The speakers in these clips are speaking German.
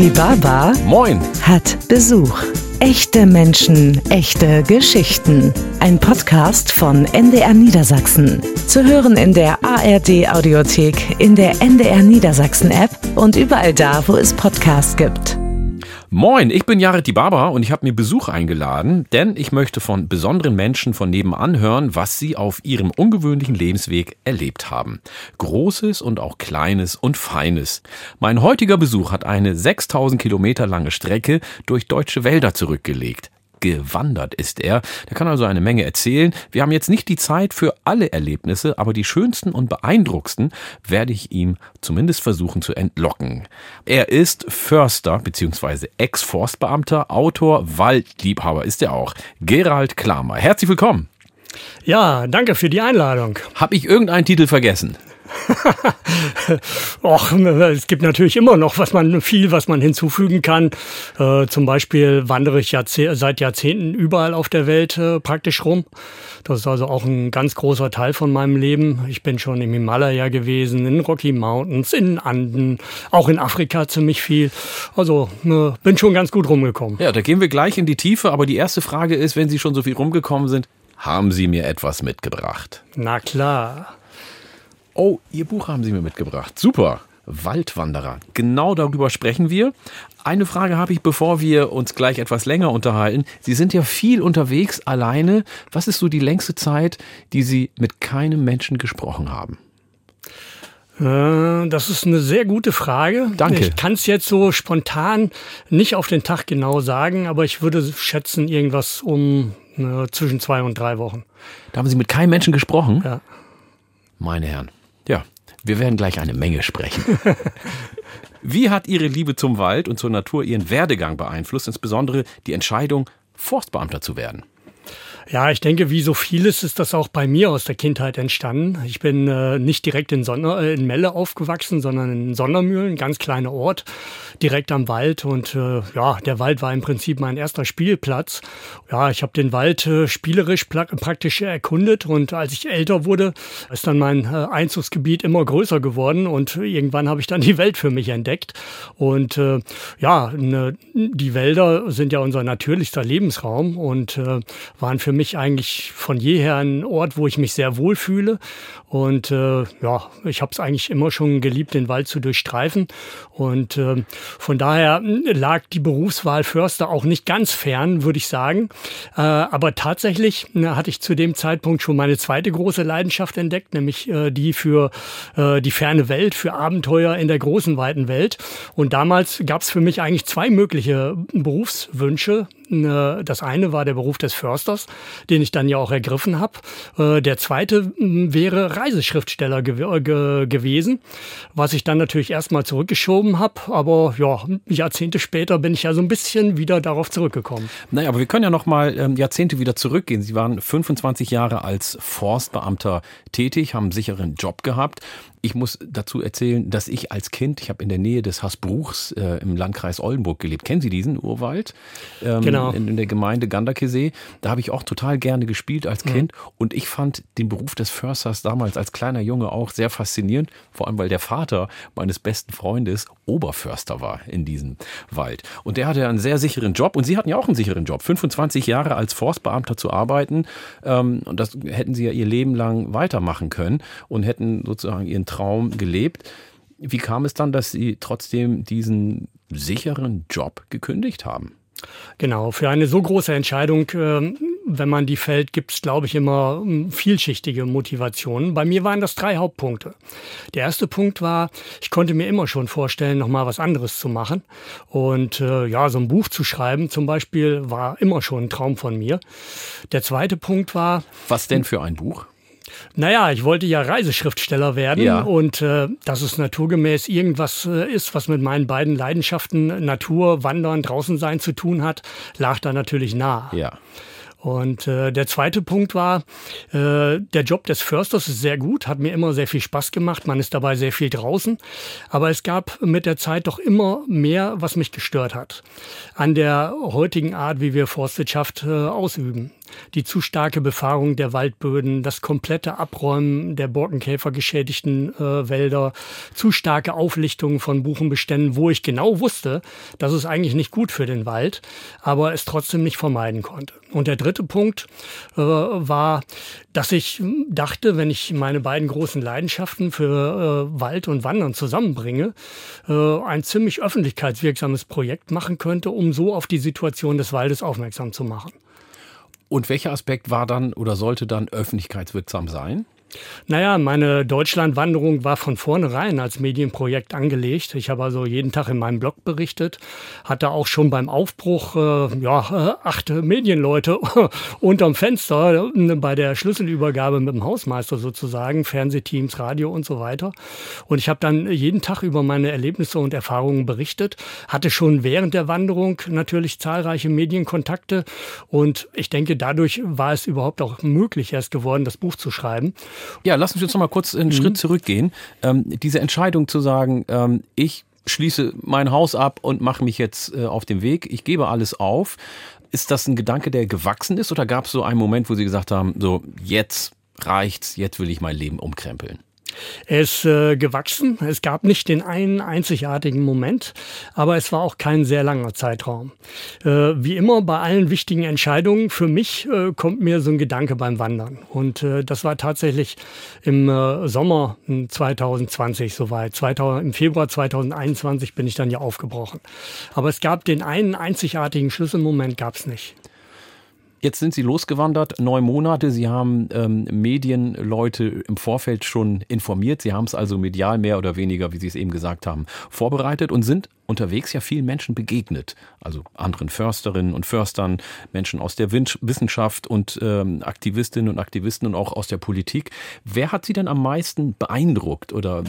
Die Baba Moin. hat Besuch. Echte Menschen, echte Geschichten. Ein Podcast von NDR Niedersachsen. Zu hören in der ARD Audiothek, in der NDR Niedersachsen App und überall da, wo es Podcasts gibt. Moin, ich bin Jared die Baba und ich habe mir Besuch eingeladen, denn ich möchte von besonderen Menschen von nebenan hören, was sie auf ihrem ungewöhnlichen Lebensweg erlebt haben. Großes und auch Kleines und Feines. Mein heutiger Besuch hat eine 6000 Kilometer lange Strecke durch deutsche Wälder zurückgelegt gewandert ist er. Der kann also eine Menge erzählen. Wir haben jetzt nicht die Zeit für alle Erlebnisse, aber die schönsten und beeindruckendsten werde ich ihm zumindest versuchen zu entlocken. Er ist Förster bzw. Ex-Forstbeamter, Autor, Waldliebhaber ist er auch. Gerald Klamer. Herzlich willkommen. Ja, danke für die Einladung. Hab ich irgendeinen Titel vergessen? Och, es gibt natürlich immer noch was man viel, was man hinzufügen kann. Äh, zum Beispiel wandere ich Jahrzeh seit Jahrzehnten überall auf der Welt äh, praktisch rum. Das ist also auch ein ganz großer Teil von meinem Leben. Ich bin schon im Himalaya gewesen, in Rocky Mountains, in Anden, auch in Afrika ziemlich viel. Also äh, bin schon ganz gut rumgekommen. Ja, da gehen wir gleich in die Tiefe. Aber die erste Frage ist, wenn Sie schon so viel rumgekommen sind, haben Sie mir etwas mitgebracht? Na klar. Oh, Ihr Buch haben Sie mir mitgebracht. Super. Waldwanderer. Genau darüber sprechen wir. Eine Frage habe ich, bevor wir uns gleich etwas länger unterhalten. Sie sind ja viel unterwegs, alleine. Was ist so die längste Zeit, die Sie mit keinem Menschen gesprochen haben? Äh, Das ist eine sehr gute Frage. Danke. Ich kann es jetzt so spontan nicht auf den Tag genau sagen, aber ich würde schätzen irgendwas um äh, zwischen zwei und drei Wochen. Da haben Sie mit keinem Menschen gesprochen? Ja. Meine Herren. Ja, wir werden gleich eine Menge sprechen. Wie hat Ihre Liebe zum Wald und zur Natur Ihren Werdegang beeinflusst, insbesondere die Entscheidung, Forstbeamter zu werden? Ja, ich denke, wie so vieles ist das auch bei mir aus der Kindheit entstanden. Ich bin äh, nicht direkt in, Sonne, äh, in Melle aufgewachsen, sondern in Sondermühlen, ganz kleiner Ort, direkt am Wald. Und äh, ja, der Wald war im Prinzip mein erster Spielplatz. Ja, ich habe den Wald äh, spielerisch praktisch erkundet und als ich älter wurde, ist dann mein äh, Einzugsgebiet immer größer geworden und irgendwann habe ich dann die Welt für mich entdeckt. Und äh, ja, ne, die Wälder sind ja unser natürlichster Lebensraum und äh, waren für mich eigentlich von jeher ein Ort, wo ich mich sehr wohl fühle. Und äh, ja, ich habe es eigentlich immer schon geliebt, den Wald zu durchstreifen. Und äh, von daher lag die Berufswahl Förster auch nicht ganz fern, würde ich sagen. Äh, aber tatsächlich äh, hatte ich zu dem Zeitpunkt schon meine zweite große Leidenschaft entdeckt, nämlich äh, die für äh, die ferne Welt, für Abenteuer in der großen, weiten Welt. Und damals gab es für mich eigentlich zwei mögliche Berufswünsche. Das eine war der Beruf des Försters, den ich dann ja auch ergriffen habe. Äh, Der zweite mh, wäre Reiseschriftsteller gew äh, ge gewesen, was ich dann natürlich erstmal zurückgeschoben habe. Aber ja, Jahrzehnte später bin ich ja so ein bisschen wieder darauf zurückgekommen. Naja, aber wir können ja noch mal ähm, Jahrzehnte wieder zurückgehen. Sie waren 25 Jahre als Forstbeamter tätig, haben einen sicheren Job gehabt. Ich muss dazu erzählen, dass ich als Kind, ich habe in der Nähe des Hasbruchs äh, im Landkreis Oldenburg gelebt. Kennen Sie diesen Urwald? Ähm, Genau. In, in der Gemeinde Gandakesee. Da habe ich auch total gerne gespielt als Kind. Und ich fand den Beruf des Försters damals als kleiner Junge auch sehr faszinierend. Vor allem, weil der Vater meines besten Freundes Oberförster war in diesem Wald. Und der hatte einen sehr sicheren Job. Und Sie hatten ja auch einen sicheren Job. 25 Jahre als Forstbeamter zu arbeiten. Ähm, und das hätten Sie ja Ihr Leben lang weitermachen können und hätten sozusagen Ihren Traum gelebt. Wie kam es dann, dass Sie trotzdem diesen sicheren Job gekündigt haben? Genau, für eine so große Entscheidung, ähm, wenn man die fällt, gibt es, glaube ich, immer ähm, vielschichtige Motivationen. Bei mir waren das drei Hauptpunkte. Der erste Punkt war, ich konnte mir immer schon vorstellen, nochmal was anderes zu machen. Und äh, ja, so ein Buch zu schreiben zum Beispiel war immer schon ein Traum von mir. Der zweite Punkt war, Was denn für ein Buch? Naja, ich wollte ja Reiseschriftsteller werden Ja. und äh, dass es naturgemäß irgendwas äh, ist, was mit meinen beiden Leidenschaften Natur, Wandern, draußen sein zu tun hat, lag da natürlich nah. Ja. Und äh, der zweite Punkt war, äh, der Job des Försters ist sehr gut, hat mir immer sehr viel Spaß gemacht, man ist dabei sehr viel draußen, aber es gab mit der Zeit doch immer mehr, was mich gestört hat an der heutigen Art, wie wir Forstwirtschaft äh, ausüben. Die zu starke Befahrung der Waldböden, das komplette Abräumen der Borkenkäfer geschädigten äh, Wälder, zu starke Auflichtung von Buchenbeständen, wo ich genau wusste, das ist eigentlich nicht gut für den Wald, aber es trotzdem nicht vermeiden konnte. Und der dritte Punkt äh, war, dass ich dachte, wenn ich meine beiden großen Leidenschaften für äh, Wald und Wandern zusammenbringe, äh, ein ziemlich öffentlichkeitswirksames Projekt machen könnte, um so auf die Situation des Waldes aufmerksam zu machen. Und welcher Aspekt war dann oder sollte dann öffentlichkeitswirksam sein? Naja, meine Deutschlandwanderung war von vornherein als Medienprojekt angelegt. Ich habe also jeden Tag in meinem Blog berichtet, hatte auch schon beim Aufbruch äh, ja, äh, acht Medienleute unterm Fenster äh, bei der Schlüsselübergabe mit dem Hausmeister sozusagen, Fernsehteams, Radio und so weiter. Und ich habe dann jeden Tag über meine Erlebnisse und Erfahrungen berichtet, hatte schon während der Wanderung natürlich zahlreiche Medienkontakte und ich denke, dadurch war es überhaupt auch möglich erst geworden, das Buch zu schreiben. Ja, lass uns jetzt noch mal kurz einen mhm. Schritt zurückgehen. Ähm, diese Entscheidung zu sagen, ähm, ich schließe mein Haus ab und mache mich jetzt äh, auf den Weg, ich gebe alles auf. Ist das ein Gedanke, der gewachsen ist oder gab es so einen Moment, wo Sie gesagt haben, so jetzt reicht's, jetzt will ich mein Leben umkrempeln? Er ist äh, gewachsen. Es gab nicht den einen einzigartigen Moment, aber es war auch kein sehr langer Zeitraum. Äh, wie immer bei allen wichtigen Entscheidungen für mich äh, kommt mir so ein Gedanke beim Wandern. Und äh, das war tatsächlich im äh, Sommer 2020 soweit. 2000, Im Februar 2021 bin ich dann ja aufgebrochen. Aber es gab den einen einzigartigen Schlüsselmoment gab es nicht. Jetzt sind Sie losgewandert, neun Monate. Sie haben ähm, Medienleute im Vorfeld schon informiert. Sie haben es also medial mehr oder weniger, wie Sie es eben gesagt haben, vorbereitet und sind unterwegs ja vielen Menschen begegnet. Also anderen Försterinnen und Förstern, Menschen aus der Wissenschaft und ähm, Aktivistinnen und Aktivisten und auch aus der Politik. Wer hat Sie denn am meisten beeindruckt oder äh,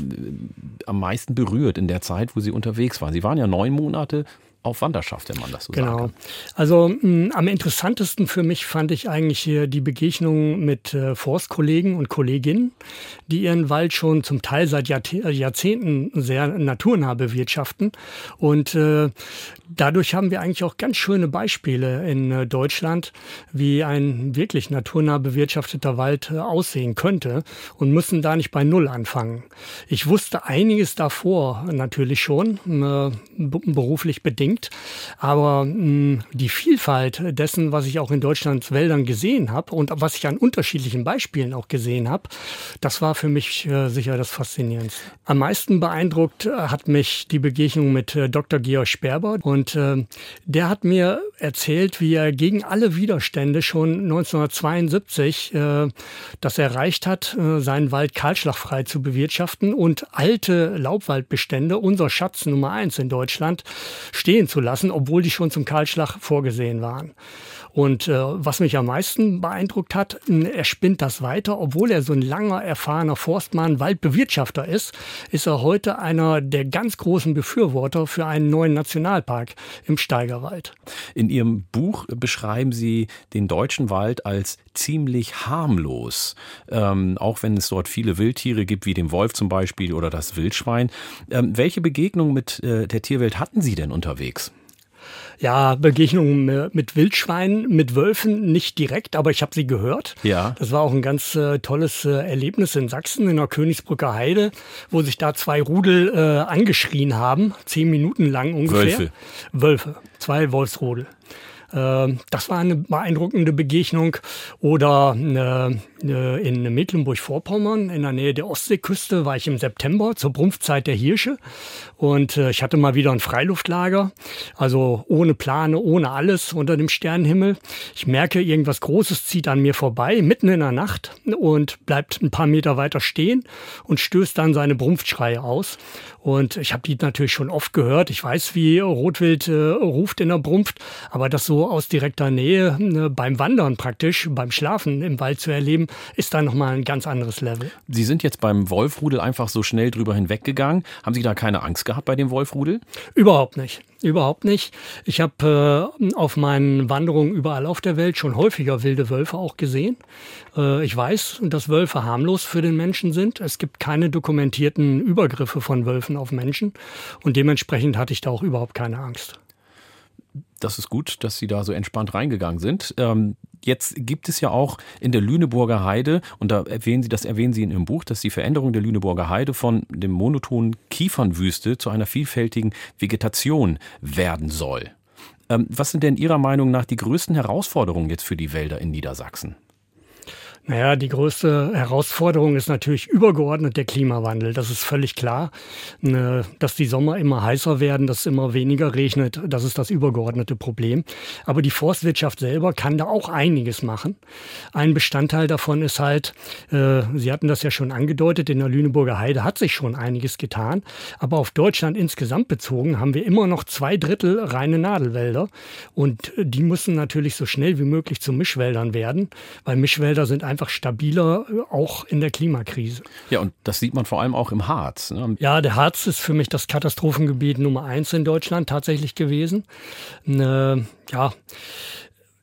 am meisten berührt in der Zeit, wo Sie unterwegs waren? Sie waren ja neun Monate auf Wanderschaft, wenn man das so genau. sagen Also mh, hm, am interessantesten für mich fand ich eigentlich hier die Begegnung mit äh, Forstkollegen und Kolleginnen, die ihren Wald schon zum Teil seit Jahrzehnten sehr naturnah bewirtschaften. Und äh, dadurch haben wir eigentlich auch ganz schöne Beispiele in äh, Deutschland, wie ein wirklich naturnah bewirtschafteter Wald äh, aussehen könnte und müssen da nicht bei Null anfangen. Ich wusste einiges davor natürlich schon, äh, beruflich bedingt unbedingt. Aber mh, hm, die Vielfalt dessen, was ich auch in Deutschlands Wäldern gesehen habe und was ich an unterschiedlichen Beispielen auch gesehen habe, das war für mich äh, sicher das Faszinierendste. Am meisten beeindruckt äh, hat mich die Begegnung mit äh, Dr. Georg Sperber und äh, der hat mir erzählt, wie er gegen alle Widerstände schon 1972 äh, das erreicht hat, äh, seinen Wald kahlschlagfrei zu bewirtschaften und alte Laubwaldbestände, unser Schatz Nummer eins in Deutschland, stehen stehen zu lassen, obwohl die schon zum Kahlschlag vorgesehen waren. Und äh, was mich am meisten beeindruckt hat, er spinnt das weiter, obwohl er so ein langer, erfahrener Forstmann, Waldbewirtschafter ist, ist er heute einer der ganz großen Befürworter für einen neuen Nationalpark im Steigerwald. In Ihrem Buch beschreiben Sie den deutschen Wald als ziemlich harmlos, ähm, auch wenn es dort viele Wildtiere gibt, wie den Wolf zum Beispiel oder das Wildschwein. Ähm, welche Begegnung mit äh, der Tierwelt hatten Sie denn unterwegs? Ja, Begegnungen mit Wildschweinen, mit Wölfen nicht direkt, aber ich habe sie gehört. Ja. Das war auch ein ganz äh, tolles äh, Erlebnis in Sachsen, in der Königsbrücker Heide, wo sich da zwei Rudel äh, angeschrien haben, zehn Minuten lang ungefähr. Wölfe. Wölfe, zwei Wolfsrudel. Ähm, das war eine beeindruckende Begegnung. Oder äh, äh, in Mecklenburg-Vorpommern in der Nähe der Ostseeküste war ich im September zur Brumpfzeit der Hirsche und äh, ich hatte mal wieder ein Freiluftlager, also ohne Plane, ohne alles unter dem Sternenhimmel. Ich merke, irgendwas Großes zieht an mir vorbei, mitten in der Nacht und bleibt ein paar Meter weiter stehen und stößt dann seine Brumpfschreie aus. Und ich habe die natürlich schon oft gehört. Ich weiß, wie Rotwild äh, ruft in der Brumpft, aber das so aus direkter Nähe äh, beim Wandern praktisch, beim Schlafen im Wald zu erleben, ist da nochmal ein ganz anderes Level. Sie sind jetzt beim Wolfrudel einfach so schnell drüber hinweggegangen. Haben Sie da keine Angst gehabt bei dem Wolfrudel? Überhaupt nicht. Überhaupt nicht. Ich habe äh, auf meinen Wanderungen überall auf der Welt schon häufiger wilde Wölfe auch gesehen. Äh, ich weiß, dass Wölfe harmlos für den Menschen sind. Es gibt keine dokumentierten Übergriffe von Wölfen auf Menschen und dementsprechend hatte ich da auch überhaupt keine Angst. Das ist gut, dass Sie da so entspannt reingegangen sind. Ähm, jetzt gibt es ja auch in der Lüneburger Heide, und da erwähnen Sie, das erwähnen Sie in Ihrem Buch, dass die Veränderung der Lüneburger Heide von dem monotonen Kiefernwüste zu einer vielfältigen Vegetation werden soll. Ähm, was sind denn Ihrer Meinung nach die größten Herausforderungen jetzt für die Wälder in Niedersachsen? Naja, die größte Herausforderung ist natürlich übergeordnet der Klimawandel. Das ist völlig klar. Ne, dass die Sommer immer heißer werden, dass es immer weniger regnet, das ist das übergeordnete Problem. Aber die Forstwirtschaft selber kann da auch einiges machen. Ein Bestandteil davon ist halt, äh, Sie hatten das ja schon angedeutet, in der Lüneburger Heide hat sich schon einiges getan. Aber auf Deutschland insgesamt bezogen haben wir immer noch zwei Drittel reine Nadelwälder. Und die müssen natürlich so schnell wie möglich zu Mischwäldern werden, weil Mischwälder sind einfach stabiler, äh, auch in der Klimakrise. Ja, und das sieht man vor allem auch im Harz. Ne? Ja, der Harz ist für mich das Katastrophengebiet Nummer eins in Deutschland tatsächlich gewesen. Äh, ja,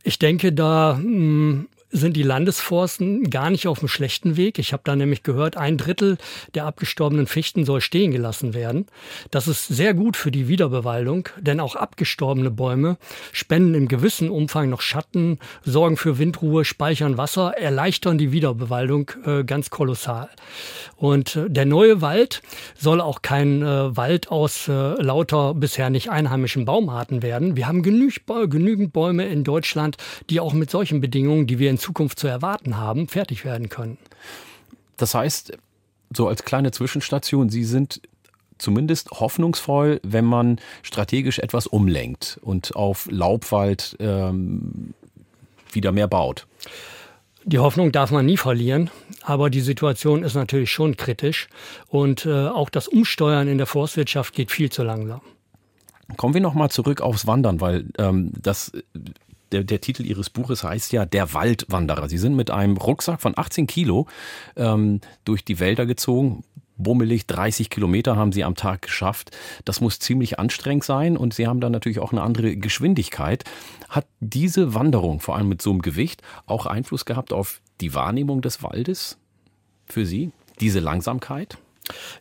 ich denke, da mh, hm, sind die Landesforsten gar nicht auf einem schlechten Weg. Ich habe da nämlich gehört, ein Drittel der abgestorbenen Fichten soll stehen gelassen werden. Das ist sehr gut für die Wiederbewaldung, denn auch abgestorbene Bäume spenden im gewissen Umfang noch Schatten, sorgen für Windruhe, speichern Wasser, erleichtern die Wiederbewaldung äh, ganz kolossal. Und äh, der neue Wald soll auch kein äh, Wald aus äh, lauter bisher nicht einheimischen Baumarten werden. Wir haben genü genügend Bäume in Deutschland, die auch mit solchen Bedingungen, die wir in Zukunft zu erwarten haben, fertig werden können. Das heißt, so als kleine Zwischenstation, Sie sind zumindest hoffnungsvoll, wenn man strategisch etwas umlenkt und auf Laubwald ähm, wieder mehr baut. Die Hoffnung darf man nie verlieren, aber die Situation ist natürlich schon kritisch und äh, auch das Umsteuern in der Forstwirtschaft geht viel zu langsam. Kommen wir nochmal zurück aufs Wandern, weil ähm, das der, der Titel Ihres Buches heißt ja Der Waldwanderer. Sie sind mit einem Rucksack von 18 Kilo ähm, durch die Wälder gezogen. Bummelig 30 Kilometer haben Sie am Tag geschafft. Das muss ziemlich anstrengend sein und Sie haben dann natürlich auch eine andere Geschwindigkeit. Hat diese Wanderung, vor allem mit so einem Gewicht, auch Einfluss gehabt auf die Wahrnehmung des Waldes für Sie? Diese Langsamkeit?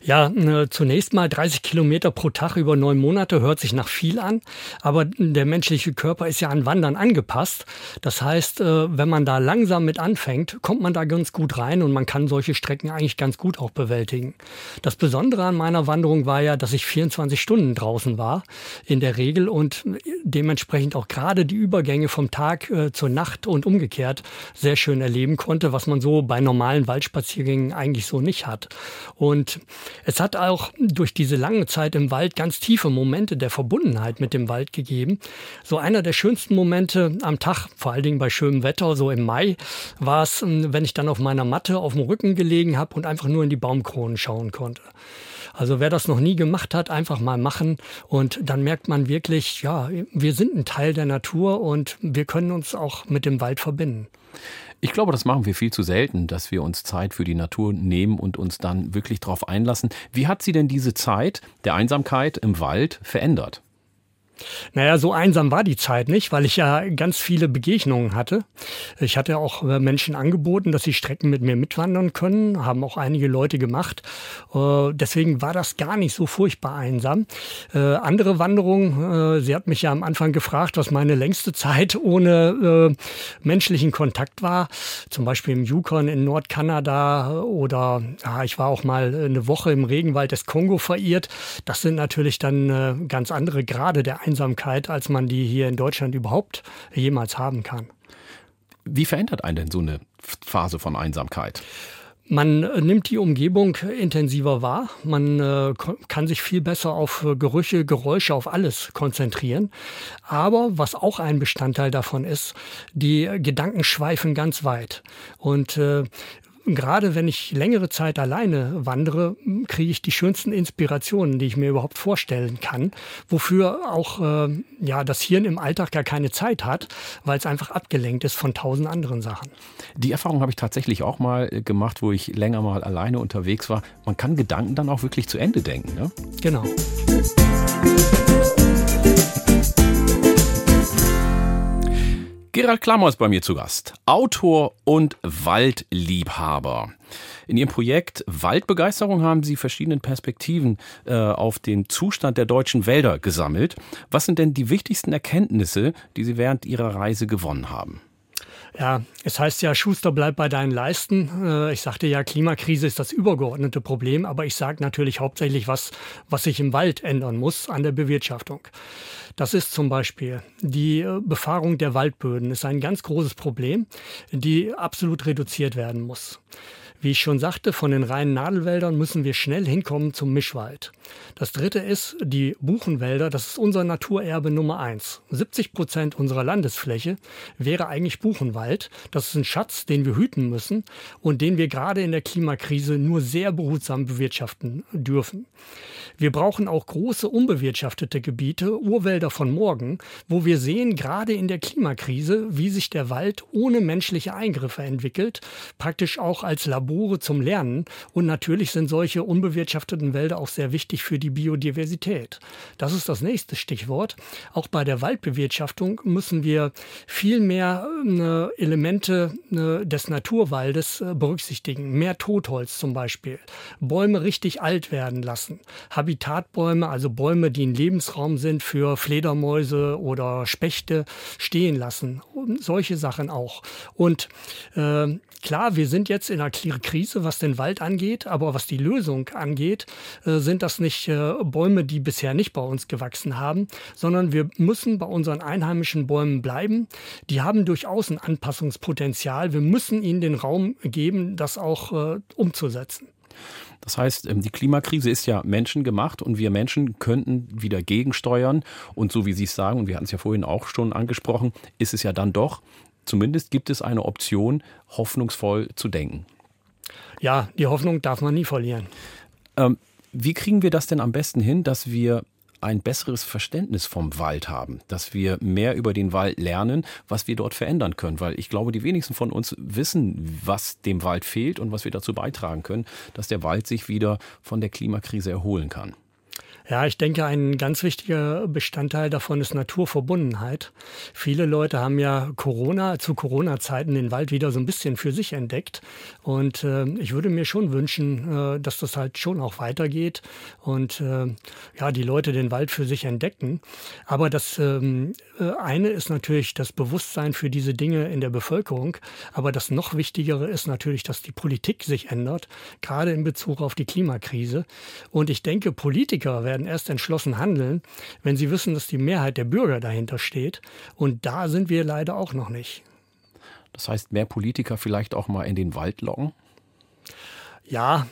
Ja, äh, zunächst mal 30 Kilometer pro Tag über neun Monate hört sich nach viel an, aber der menschliche Körper ist ja an Wandern angepasst. Das heißt, äh, wenn man da langsam mit anfängt, kommt man da ganz gut rein und man kann solche Strecken eigentlich ganz gut auch bewältigen. Das Besondere an meiner Wanderung war ja, dass ich 24 Stunden draußen war in der Regel und dementsprechend auch gerade die Übergänge vom Tag äh, zur Nacht und umgekehrt sehr schön erleben konnte, was man so bei normalen Waldspaziergängen eigentlich so nicht hat. Und es hat auch durch diese lange Zeit im Wald ganz tiefe Momente der Verbundenheit mit dem Wald gegeben. So einer der schönsten Momente am Tag, vor allen Dingen bei schönem Wetter, so im Mai, war es, ähm, wenn ich dann auf meiner Matte auf dem Rücken gelegen habe und einfach nur in die Baumkronen schauen konnte. Also wer das noch nie gemacht hat, einfach mal machen und dann merkt man wirklich, ja, wir sind ein Teil der Natur und wir können uns auch mit dem Wald verbinden. Ich glaube, das machen wir viel zu selten, dass wir uns Zeit für die Natur nehmen und uns dann wirklich darauf einlassen. Wie hat sie denn diese Zeit der Einsamkeit im Wald verändert? Naja, so einsam war die Zeit nicht, weil ich ja ganz viele Begegnungen hatte. Ich hatte auch äh, Menschen angeboten, dass sie Strecken mit mir mitwandern können, haben auch einige Leute gemacht. Äh, deswegen war das gar nicht so furchtbar einsam. Äh, andere Wanderungen, sie hat mich ja am Anfang gefragt, was meine längste Zeit ohne menschlichen Kontakt war. Zum Beispiel im Yukon in Nordkanada oder ja, ich war auch mal eine Woche im Regenwald des Kongo verirrt. Das sind natürlich dann ganz andere Grade der Einsamkeit, als man die hier in Deutschland überhaupt jemals haben kann. Wie verändert einen denn so eine Phase von Einsamkeit? Man äh, nimmt die Umgebung intensiver wahr. Man äh, kann sich viel besser auf äh, Gerüche, Geräusche, auf alles konzentrieren. Aber was auch ein Bestandteil davon ist, die Gedanken schweifen ganz weit. Und äh, gerade wenn ich längere Zeit alleine wandere, kriege ich die schönsten Inspirationen, die ich mir überhaupt vorstellen kann, wofür auch äh, ja das Hirn im Alltag gar keine Zeit hat, weil es einfach abgelenkt ist von tausend anderen Sachen. Die Erfahrung habe ich tatsächlich auch mal äh, gemacht, wo ich länger mal alleine unterwegs war. Man kann Gedanken dann auch wirklich zu Ende denken. Ne? Genau. Gerald Klammer ist bei mir zu Gast. Autor und Waldliebhaber. In Ihrem Projekt Waldbegeisterung haben Sie verschiedene Perspektiven äh, auf den Zustand der deutschen Wälder gesammelt. Was sind denn die wichtigsten Erkenntnisse, die Sie während Ihrer Reise gewonnen haben? Ja, es heißt ja, Schuster, bleib bei deinen Leisten. Äh, ich sagte ja, Klimakrise ist das übergeordnete Problem, aber ich sage natürlich hauptsächlich was, was sich im Wald ändern muss an der Bewirtschaftung. Das ist zum Beispiel die äh, Befahrung der Waldböden, ist ein ganz großes Problem, die absolut reduziert werden muss. Wie ich schon sagte, von den reinen Nadelwäldern müssen wir schnell hinkommen zum Mischwald. Das dritte ist die Buchenwälder. Das ist unser Naturerbe Nummer eins. 70 Prozent unserer Landesfläche wäre eigentlich Buchenwald. Das ist ein Schatz, den wir hüten müssen und den wir gerade in der Klimakrise nur sehr behutsam bewirtschaften dürfen. Wir brauchen auch große unbewirtschaftete Gebiete, Urwälder von morgen, wo wir sehen, gerade in der Klimakrise, wie sich der Wald ohne menschliche Eingriffe entwickelt, praktisch auch als Labore zum Lernen. Und natürlich sind solche unbewirtschafteten Wälder auch sehr wichtig für die Biodiversität. Das ist das nächste Stichwort. Auch bei der Waldbewirtschaftung müssen wir viel mehr äh, Elemente äh, des Naturwaldes äh, berücksichtigen. Mehr Totholz zum Beispiel. Bäume richtig alt werden lassen. Habitatbäume, also Bäume, die ein Lebensraum sind für Fledermäuse oder Spechte, stehen lassen. Und solche Sachen auch. Und äh, klar, wir sind jetzt in einer Krise, was den Wald angeht, aber was die Lösung angeht, äh, sind das nicht äh, Bäume, die bisher nicht bei uns gewachsen haben, sondern wir müssen bei unseren einheimischen Bäumen bleiben. Die haben durchaus ein Anpassungspotenzial. Wir müssen ihnen den Raum geben, das auch äh, umzusetzen. Das heißt, ähm, die Klimakrise ist ja menschengemacht und wir Menschen könnten wieder gegensteuern. Und so wie Sie es sagen, und wir hatten es ja vorhin auch schon angesprochen, ist es ja dann doch, zumindest gibt es eine Option, hoffnungsvoll zu denken. Ja, die Hoffnung darf man nie verlieren. Ähm, wie kriegen wir das denn am besten hin, dass wir ein besseres Verständnis vom Wald haben, dass wir mehr über den Wald lernen, was wir dort verändern können. Weil ich glaube, die wenigsten von uns wissen, was dem Wald fehlt und was wir dazu beitragen können, dass der Wald sich wieder von der Klimakrise erholen kann. Ja, ich denke, ein ganz wichtiger Bestandteil davon ist Naturverbundenheit. Viele Leute haben ja Corona, zu Corona-Zeiten den Wald wieder so ein bisschen für sich entdeckt. Und äh, ich würde mir schon wünschen, äh, dass das halt schon auch weitergeht und äh, ja, die Leute den Wald für sich entdecken. Aber das ähm, äh, eine ist natürlich das Bewusstsein für diese Dinge in der Bevölkerung. Aber das noch Wichtigere ist natürlich, dass die Politik sich ändert, gerade in Bezug auf die Klimakrise. Und ich denke, Politiker werden werden erst entschlossen handeln, wenn sie wissen, dass die Mehrheit der Bürger dahinter steht. Und da sind wir leider auch noch nicht. Das heißt, mehr Politiker vielleicht auch mal in den Wald locken? Ja,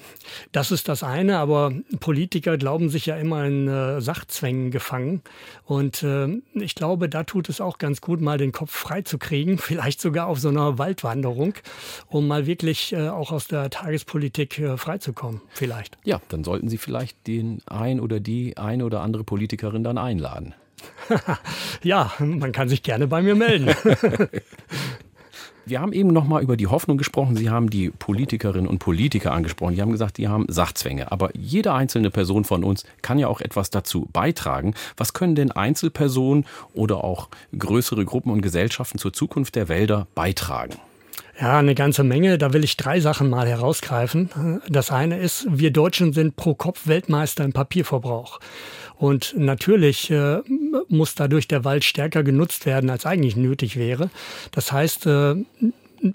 das ist das eine, aber Politiker glauben sich ja immer in äh, Sachzwängen gefangen. Und äh, ich glaube, da tut es auch ganz gut, mal den Kopf frei zu kriegen, vielleicht sogar auf so einer Waldwanderung, um mal wirklich äh, auch aus der Tagespolitik äh, freizukommen, vielleicht. Ja, dann sollten Sie vielleicht den ein oder die eine oder andere Politikerin dann einladen. ja, man kann sich gerne bei mir melden. Wir haben eben noch mal über die Hoffnung gesprochen. Sie haben die Politikerinnen und Politiker angesprochen. Die haben gesagt, die haben Sachzwänge. Aber jede einzelne Person von uns kann ja auch etwas dazu beitragen. Was können denn Einzelpersonen oder auch größere Gruppen und Gesellschaften zur Zukunft der Wälder beitragen? Ja, eine ganze Menge. Da will ich drei Sachen mal herausgreifen. Das eine ist, wir Deutschen sind pro Kopf Weltmeister im Papierverbrauch. Und natürlich äh, muss dadurch der Wald stärker genutzt werden, als eigentlich nötig wäre. Das heißt, äh,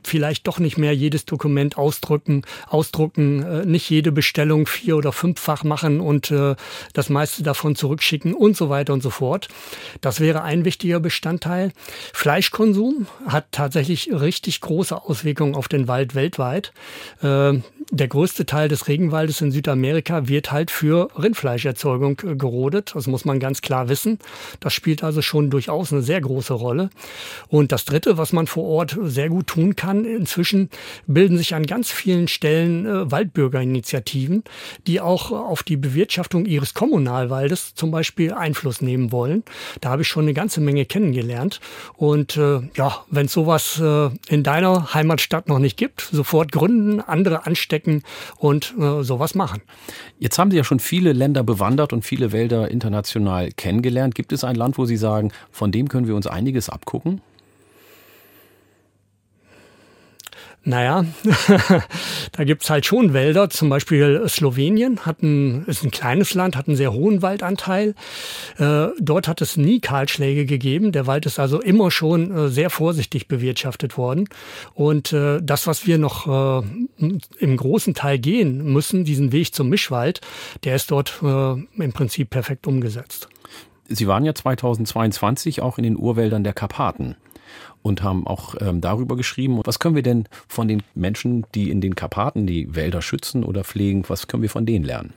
vielleicht doch nicht mehr jedes Dokument ausdrücken, ausdrucken, äh, nicht jede Bestellung vier- oder fünffach machen und äh, das meiste davon zurückschicken und so weiter und so fort. Das wäre ein wichtiger Bestandteil. Fleischkonsum hat tatsächlich richtig große Auswirkungen auf den Wald weltweit. Äh, der größte Teil des Regenwaldes in Südamerika wird halt für Rindfleischerzeugung gerodet. Das muss man ganz klar wissen. Das spielt also schon durchaus eine sehr große Rolle. Und das Dritte, was man vor Ort sehr gut tun kann, inzwischen bilden sich an ganz vielen Stellen äh, Waldbürgerinitiativen, die auch auf die Bewirtschaftung ihres Kommunalwaldes zum Beispiel Einfluss nehmen wollen. Da habe ich schon eine ganze Menge kennengelernt. Und äh, ja, wenn es sowas äh, in deiner Heimatstadt noch nicht gibt, sofort gründen, andere anstecken entdecken und äh, sowas machen. Jetzt haben Sie ja schon viele Länder bewandert und viele Wälder international kennengelernt. Gibt es ein Land, wo Sie sagen, von dem können wir uns einiges abgucken? Naja, da gibt's halt schon Wälder. Zum Beispiel Slowenien hat ein, ist ein kleines Land, hat einen sehr hohen Waldanteil. Äh, dort hat es nie Kahlschläge gegeben. Der Wald ist also immer schon äh, sehr vorsichtig bewirtschaftet worden. Und äh, das, was wir noch im großen Teil gehen müssen, diesen Weg zum Mischwald, der ist dort im Prinzip perfekt umgesetzt. Sie waren ja 2022 auch in den Urwäldern der Karpaten und haben auch ähm, darüber geschrieben. Was können wir denn von den Menschen, die in den Karpaten die Wälder schützen oder pflegen, was können wir von denen lernen?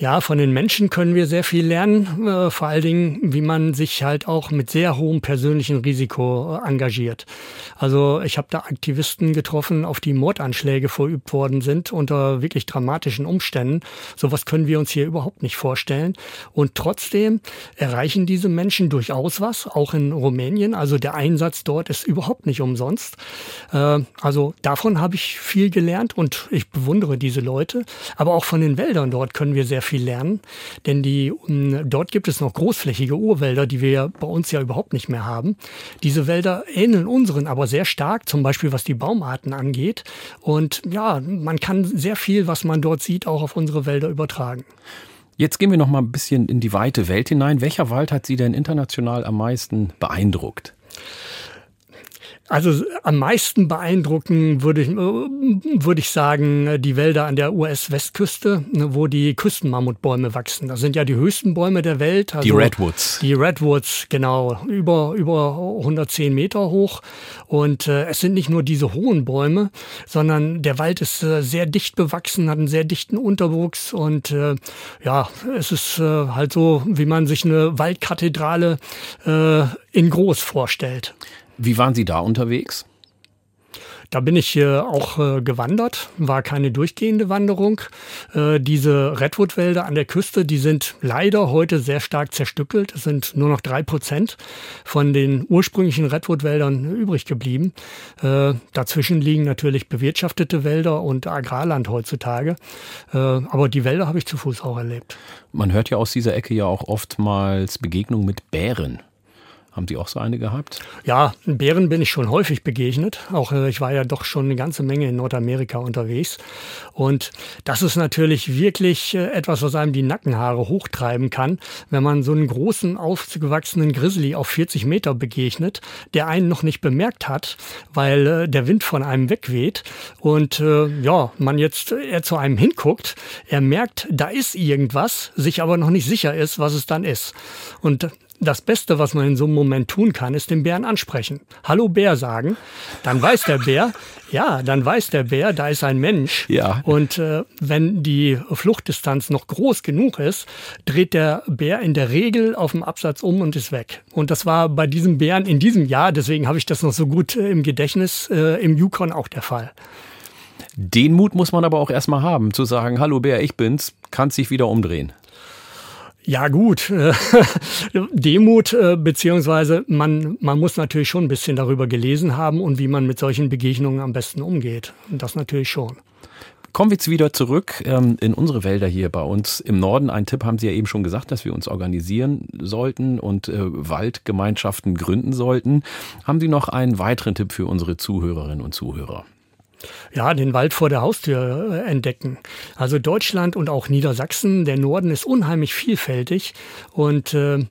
Ja, von den Menschen können wir sehr viel lernen, äh, vor allen Dingen, wie man sich halt auch mit sehr hohem persönlichen Risiko äh, engagiert. Also ich habe da Aktivisten getroffen, auf die Mordanschläge verübt worden sind unter wirklich dramatischen Umständen. Sowas können wir uns hier überhaupt nicht vorstellen. Und trotzdem erreichen diese Menschen durchaus was, auch in Rumänien. Also der Einsatz dort ist überhaupt nicht umsonst. Äh, also davon habe ich viel gelernt und ich bewundere diese Leute. Aber auch von den Wäldern dort können wir sehr viel lernen, denn die, dort gibt es noch großflächige Urwälder, die wir bei uns ja überhaupt nicht mehr haben. Diese Wälder ähneln unseren aber sehr stark, zum Beispiel was die Baumarten angeht. Und ja, man kann sehr viel, was man dort sieht, auch auf unsere Wälder übertragen. Jetzt gehen wir noch mal ein bisschen in die weite Welt hinein. Welcher Wald hat Sie denn international am meisten beeindruckt? Also am meisten beeindrucken würde ich, äh, würde ich sagen, die Wälder an der US-Westküste, ne, wo die Küstenmammutbäume wachsen. Das sind ja die höchsten Bäume der Welt. Also die Redwoods. Die Redwoods, genau. Über, über 110 Meter hoch. Und äh, es sind nicht nur diese hohen Bäume, sondern der Wald ist äh, sehr dicht bewachsen, hat einen sehr dichten Unterwuchs. Und äh, ja, es ist äh, halt so, wie man sich eine Waldkathedrale äh, in groß vorstellt. Wie waren Sie da unterwegs? Da bin ich äh, auch äh, gewandert, war keine durchgehende Wanderung. Äh, diese Redwood-Wälder an der Küste, die sind leider heute sehr stark zerstückelt. Es sind nur noch drei Prozent von den ursprünglichen Redwood-Wäldern übrig geblieben. Äh, dazwischen liegen natürlich bewirtschaftete Wälder und Agrarland heutzutage. Äh, aber die Wälder habe ich zu Fuß auch erlebt. Man hört ja aus dieser Ecke ja auch oftmals Begegnungen mit Bären. Haben Sie auch so eine gehabt? Ja, Bären bin ich schon häufig begegnet. Auch äh, ich war ja doch schon eine ganze Menge in Nordamerika unterwegs. Und das ist natürlich wirklich äh, etwas, was einem die Nackenhaare hochtreiben kann, wenn man so einen großen, aufgewachsenen Grizzly auf 40 Meter begegnet, der einen noch nicht bemerkt hat, weil äh, der Wind von einem wegweht. Und ja, man jetzt er zu einem hinguckt, er merkt, da ist irgendwas, sich aber noch nicht sicher ist, was es dann ist. Und das Beste, was man in so einem Moment tun kann, ist den Bären ansprechen. Hallo Bär sagen. Dann weiß der Bär, ja, dann weiß der Bär, da ist ein Mensch. Ja. Und äh, wenn die Fluchtdistanz noch groß genug ist, dreht der Bär in der Regel auf dem Absatz um und ist weg. Und das war bei diesem Bären in diesem Jahr, deswegen habe ich das noch so gut äh, im Gedächtnis, äh, im Yukon auch der Fall. Den Mut muss man aber auch erstmal haben, zu sagen, hallo Bär, ich bin's, kannst sich wieder umdrehen. Ja gut, Demut äh, beziehungsweise man, man muss natürlich schon ein bisschen darüber gelesen haben und wie man mit solchen Begegnungen am besten umgeht. Und das natürlich schon. Kommen wir jetzt wieder zurück ähm, in unsere Wälder hier bei uns im Norden. Ein Tipp haben Sie ja eben schon gesagt, dass wir uns organisieren sollten und äh, Waldgemeinschaften gründen sollten. Haben Sie noch einen weiteren Tipp für unsere Zuhörerinnen und Zuhörer? Ja, den Wald vor der Haustür äh, entdecken. Also Deutschland und auch Niedersachsen, der Norden ist unheimlich vielfältig und äh,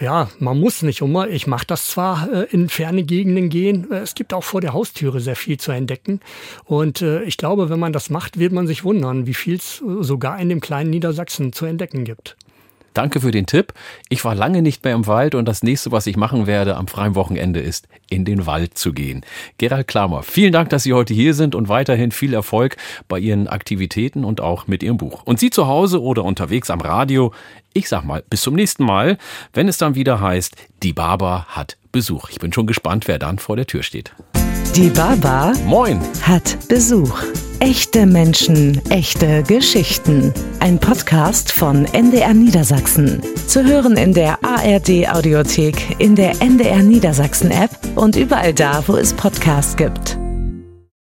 ja, man muss nicht immer, ich mache das zwar äh, in ferne Gegenden gehen, äh, es gibt auch vor der Haustüre sehr viel zu entdecken und äh, ich glaube, wenn man das macht, wird man sich wundern, wie viel es sogar in dem kleinen Niedersachsen zu entdecken gibt. Danke für den Tipp. Ich war lange nicht mehr im Wald und das nächste, was ich machen werde am freien Wochenende ist, in den Wald zu gehen. Gerald Klammer, vielen Dank, dass Sie heute hier sind und weiterhin viel Erfolg bei Ihren Aktivitäten und auch mit Ihrem Buch. Und Sie zu Hause oder unterwegs am Radio, ich sag mal, bis zum nächsten Mal, wenn es dann wieder heißt, die Barber hat Besuch. Ich bin schon gespannt, wer dann vor der Tür steht. Die Baba Moin. hat Besuch. Echte Menschen, echte Geschichten. Ein Podcast von NDR Niedersachsen. Zu hören in der ARD Audiothek, in der NDR Niedersachsen App und überall da, wo es Podcasts gibt.